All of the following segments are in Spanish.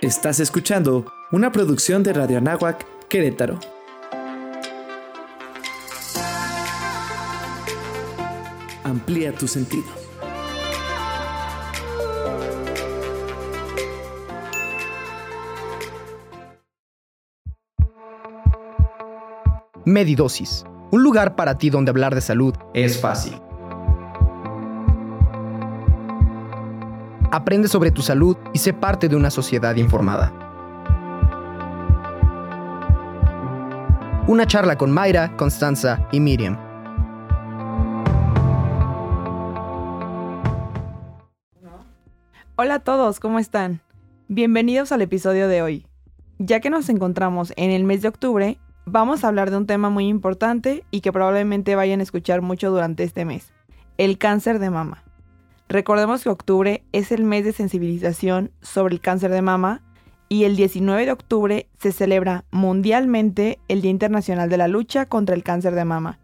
Estás escuchando una producción de Radio Anáhuac, Querétaro. Amplía tu sentido. Medidosis, un lugar para ti donde hablar de salud es fácil. Aprende sobre tu salud y sé parte de una sociedad informada. Una charla con Mayra, Constanza y Miriam. Hola a todos, ¿cómo están? Bienvenidos al episodio de hoy. Ya que nos encontramos en el mes de octubre, vamos a hablar de un tema muy importante y que probablemente vayan a escuchar mucho durante este mes, el cáncer de mama. Recordemos que octubre es el mes de sensibilización sobre el cáncer de mama y el 19 de octubre se celebra mundialmente el Día Internacional de la Lucha contra el Cáncer de Mama,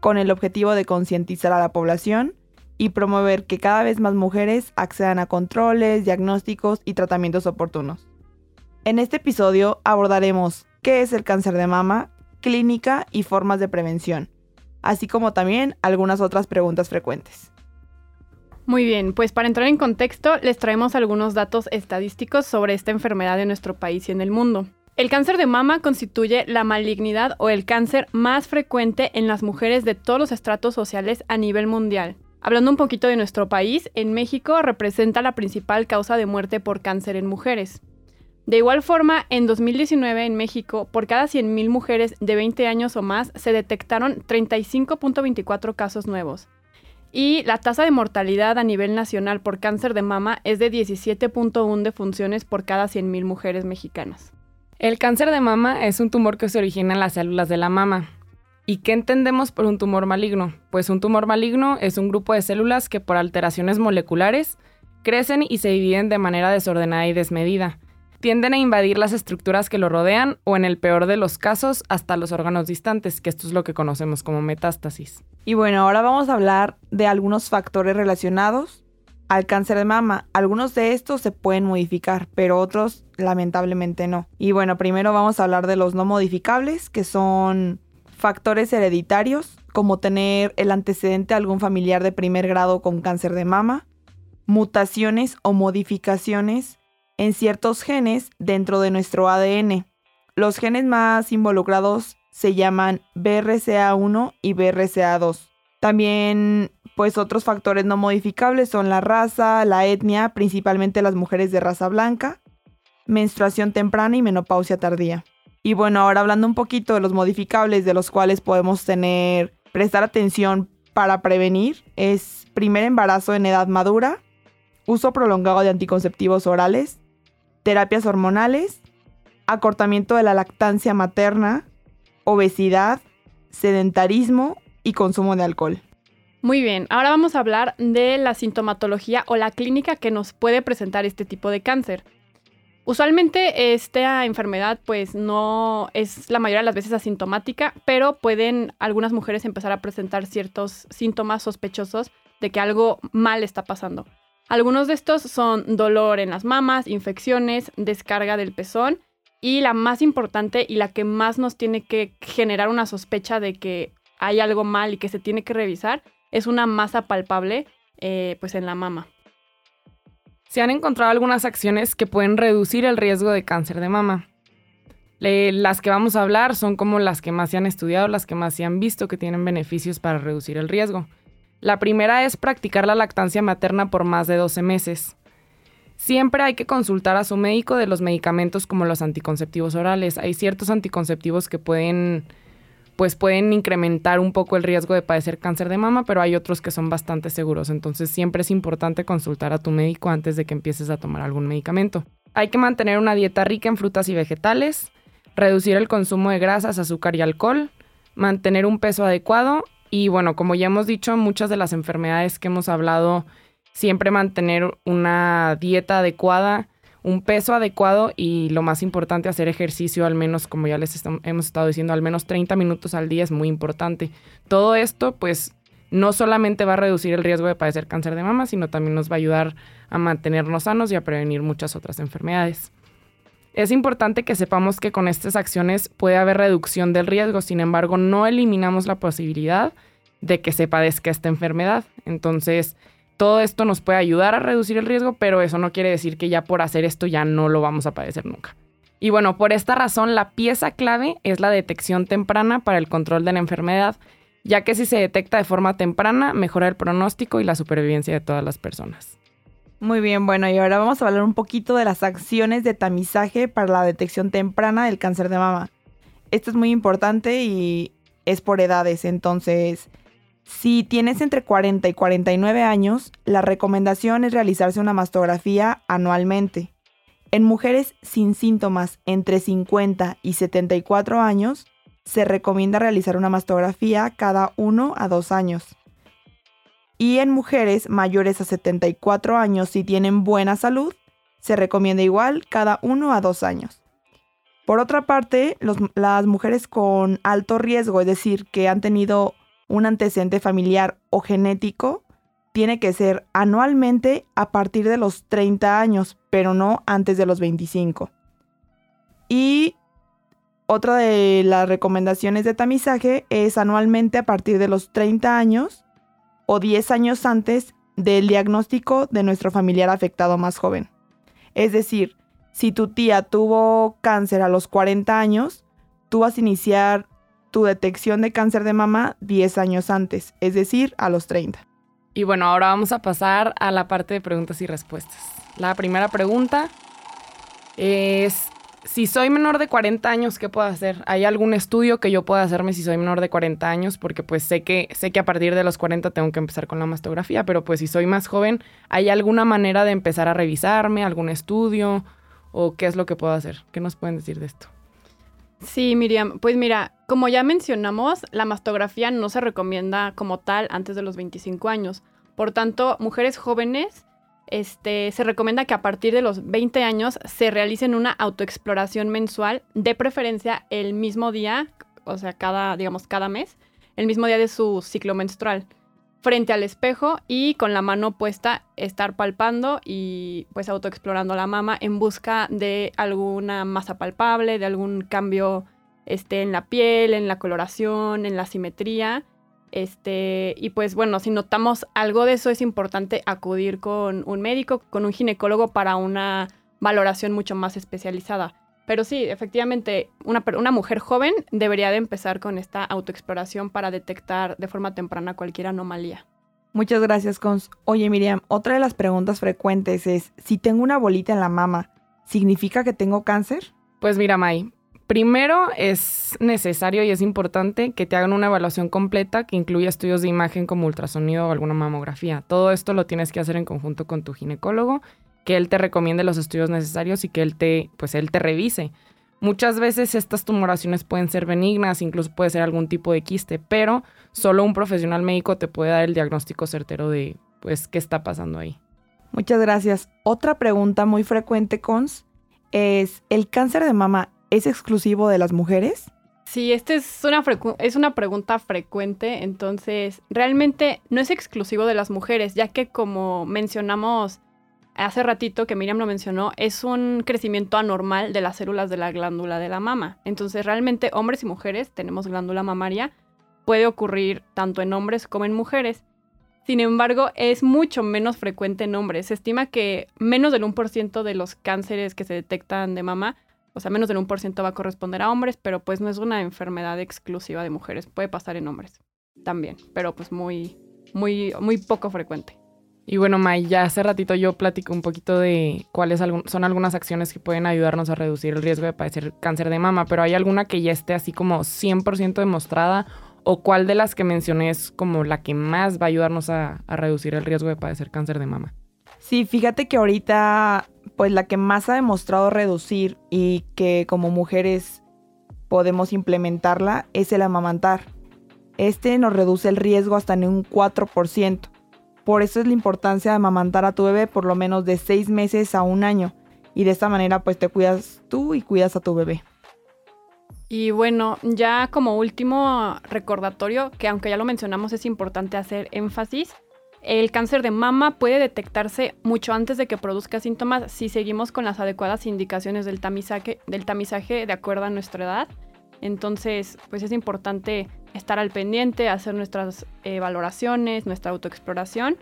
con el objetivo de concientizar a la población y promover que cada vez más mujeres accedan a controles, diagnósticos y tratamientos oportunos. En este episodio abordaremos qué es el cáncer de mama, clínica y formas de prevención, así como también algunas otras preguntas frecuentes. Muy bien, pues para entrar en contexto, les traemos algunos datos estadísticos sobre esta enfermedad en nuestro país y en el mundo. El cáncer de mama constituye la malignidad o el cáncer más frecuente en las mujeres de todos los estratos sociales a nivel mundial. Hablando un poquito de nuestro país, en México representa la principal causa de muerte por cáncer en mujeres. De igual forma, en 2019 en México, por cada 100.000 mujeres de 20 años o más, se detectaron 35.24 casos nuevos, y la tasa de mortalidad a nivel nacional por cáncer de mama es de 17.1 defunciones por cada 100.000 mujeres mexicanas. El cáncer de mama es un tumor que se origina en las células de la mama. ¿Y qué entendemos por un tumor maligno? Pues un tumor maligno es un grupo de células que por alteraciones moleculares crecen y se dividen de manera desordenada y desmedida tienden a invadir las estructuras que lo rodean o en el peor de los casos hasta los órganos distantes, que esto es lo que conocemos como metástasis. Y bueno, ahora vamos a hablar de algunos factores relacionados al cáncer de mama. Algunos de estos se pueden modificar, pero otros lamentablemente no. Y bueno, primero vamos a hablar de los no modificables, que son factores hereditarios, como tener el antecedente de algún familiar de primer grado con cáncer de mama, mutaciones o modificaciones en ciertos genes dentro de nuestro ADN. Los genes más involucrados se llaman BRCA1 y BRCA2. También, pues otros factores no modificables son la raza, la etnia, principalmente las mujeres de raza blanca, menstruación temprana y menopausia tardía. Y bueno, ahora hablando un poquito de los modificables de los cuales podemos tener, prestar atención para prevenir, es primer embarazo en edad madura, uso prolongado de anticonceptivos orales, terapias hormonales, acortamiento de la lactancia materna, obesidad, sedentarismo y consumo de alcohol. Muy bien, ahora vamos a hablar de la sintomatología o la clínica que nos puede presentar este tipo de cáncer. Usualmente esta enfermedad pues no es la mayoría de las veces asintomática, pero pueden algunas mujeres empezar a presentar ciertos síntomas sospechosos de que algo mal está pasando. Algunos de estos son dolor en las mamas, infecciones, descarga del pezón y la más importante y la que más nos tiene que generar una sospecha de que hay algo mal y que se tiene que revisar es una masa palpable eh, pues en la mama. Se han encontrado algunas acciones que pueden reducir el riesgo de cáncer de mama. las que vamos a hablar son como las que más se han estudiado, las que más se han visto que tienen beneficios para reducir el riesgo. La primera es practicar la lactancia materna por más de 12 meses. Siempre hay que consultar a su médico de los medicamentos como los anticonceptivos orales. Hay ciertos anticonceptivos que pueden pues pueden incrementar un poco el riesgo de padecer cáncer de mama, pero hay otros que son bastante seguros. Entonces siempre es importante consultar a tu médico antes de que empieces a tomar algún medicamento. Hay que mantener una dieta rica en frutas y vegetales, reducir el consumo de grasas, azúcar y alcohol, mantener un peso adecuado y bueno, como ya hemos dicho, muchas de las enfermedades que hemos hablado, siempre mantener una dieta adecuada, un peso adecuado y lo más importante, hacer ejercicio al menos, como ya les hemos estado diciendo, al menos 30 minutos al día es muy importante. Todo esto, pues, no solamente va a reducir el riesgo de padecer cáncer de mama, sino también nos va a ayudar a mantenernos sanos y a prevenir muchas otras enfermedades. Es importante que sepamos que con estas acciones puede haber reducción del riesgo, sin embargo, no eliminamos la posibilidad de que se padezca esta enfermedad. Entonces, todo esto nos puede ayudar a reducir el riesgo, pero eso no quiere decir que ya por hacer esto ya no lo vamos a padecer nunca. Y bueno, por esta razón, la pieza clave es la detección temprana para el control de la enfermedad, ya que si se detecta de forma temprana, mejora el pronóstico y la supervivencia de todas las personas. Muy bien, bueno, y ahora vamos a hablar un poquito de las acciones de tamizaje para la detección temprana del cáncer de mama. Esto es muy importante y es por edades, entonces, si tienes entre 40 y 49 años, la recomendación es realizarse una mastografía anualmente. En mujeres sin síntomas entre 50 y 74 años, se recomienda realizar una mastografía cada uno a dos años. Y en mujeres mayores a 74 años, si tienen buena salud, se recomienda igual cada uno a dos años. Por otra parte, las mujeres con alto riesgo, es decir, que han tenido un antecedente familiar o genético, tiene que ser anualmente a partir de los 30 años, pero no antes de los 25. Y otra de las recomendaciones de tamizaje es anualmente a partir de los 30 años o 10 años antes del diagnóstico de nuestro familiar afectado más joven. Es decir, si tu tía tuvo cáncer a los 40 años, tú vas a iniciar tu detección de cáncer de mama 10 años antes, es decir, a los 30. Y bueno, ahora vamos a pasar a la parte de preguntas y respuestas. La primera pregunta es, si soy menor de 40 años, ¿qué puedo hacer? ¿Hay algún estudio que yo pueda hacerme si soy menor de 40 años? Porque pues sé que, sé que a partir de los 40 tengo que empezar con la mastografía, pero pues si soy más joven, ¿hay alguna manera de empezar a revisarme, algún estudio o qué es lo que puedo hacer? ¿Qué nos pueden decir de esto? Sí, Miriam, pues mira, como ya mencionamos, la mastografía no se recomienda como tal antes de los 25 años. Por tanto, mujeres jóvenes este, se recomienda que a partir de los 20 años se realicen una autoexploración mensual, de preferencia el mismo día, o sea, cada, digamos, cada mes, el mismo día de su ciclo menstrual, frente al espejo y con la mano puesta estar palpando y pues autoexplorando la mama en busca de alguna masa palpable, de algún cambio este, en la piel, en la coloración, en la simetría este, y pues bueno, si notamos algo de eso, es importante acudir con un médico, con un ginecólogo para una valoración mucho más especializada. Pero sí, efectivamente, una, una mujer joven debería de empezar con esta autoexploración para detectar de forma temprana cualquier anomalía. Muchas gracias, Cons. Oye, Miriam, otra de las preguntas frecuentes es, si tengo una bolita en la mama, ¿significa que tengo cáncer? Pues mira, May, Primero, es necesario y es importante que te hagan una evaluación completa que incluya estudios de imagen como ultrasonido o alguna mamografía. Todo esto lo tienes que hacer en conjunto con tu ginecólogo, que él te recomiende los estudios necesarios y que él te, pues él te revise. Muchas veces estas tumoraciones pueden ser benignas, incluso puede ser algún tipo de quiste, pero solo un profesional médico te puede dar el diagnóstico certero de pues qué está pasando ahí. Muchas gracias. Otra pregunta muy frecuente, Cons, es ¿el cáncer de mama es exclusivo de las mujeres? Sí, esta es una, es una pregunta frecuente, entonces realmente no es exclusivo de las mujeres, ya que como mencionamos hace ratito que Miriam lo mencionó, es un crecimiento anormal de las células de la glándula de la mama. Entonces realmente hombres y mujeres tenemos glándula mamaria, puede ocurrir tanto en hombres como en mujeres. Sin embargo, es mucho menos frecuente en hombres. Se estima que menos del 1% de los cánceres que se detectan de mama o sea, menos del 1% va a corresponder a hombres, pero pues no es una enfermedad exclusiva de mujeres, puede pasar en hombres también, pero pues muy, muy, muy poco frecuente. Y bueno, May, ya hace ratito yo platico un poquito de cuáles son algunas acciones que pueden ayudarnos a reducir el riesgo de padecer cáncer de mama, pero ¿hay alguna que ya esté así como 100% demostrada o cuál de las que mencioné es como la que más va a ayudarnos a, a reducir el riesgo de padecer cáncer de mama? Sí, fíjate que ahorita pues la que más ha demostrado reducir y que como mujeres podemos implementarla es el amamantar. Este nos reduce el riesgo hasta en un 4%. Por eso es la importancia de amamantar a tu bebé por lo menos de 6 meses a un año. Y de esta manera pues te cuidas tú y cuidas a tu bebé. Y bueno, ya como último recordatorio, que aunque ya lo mencionamos es importante hacer énfasis, El cáncer de mama puede detectarse mucho antes de que produzca síntomas si seguimos con las adecuadas indicaciones del tamizaje, del tamizaje de acuerdo a nuestra edad. Entonces, pues es importante estar al pendiente, hacer nuestras eh, valoraciones, nuestra autoexploración,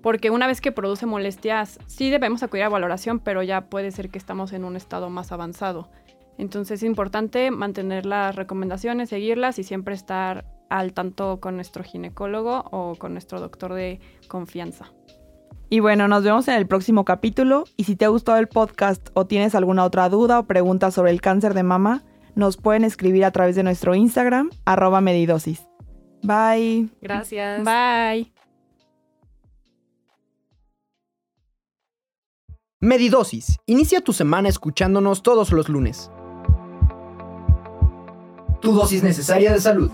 porque una vez que produce molestias, sí debemos acudir a valoración, pero ya puede ser que estamos en un estado más avanzado. Entonces es importante mantener las recomendaciones, seguirlas y siempre estar al tanto con nuestro ginecólogo o con nuestro doctor de confianza. Y bueno, nos vemos en el próximo capítulo y si te ha gustado el podcast o tienes alguna otra duda o pregunta sobre el cáncer de mama, nos pueden escribir a través de nuestro Instagram, arroba medidosis. Bye. Gracias. Bye. Medidosis. Inicia tu semana escuchándonos todos los lunes. Tu dosis necesaria de salud.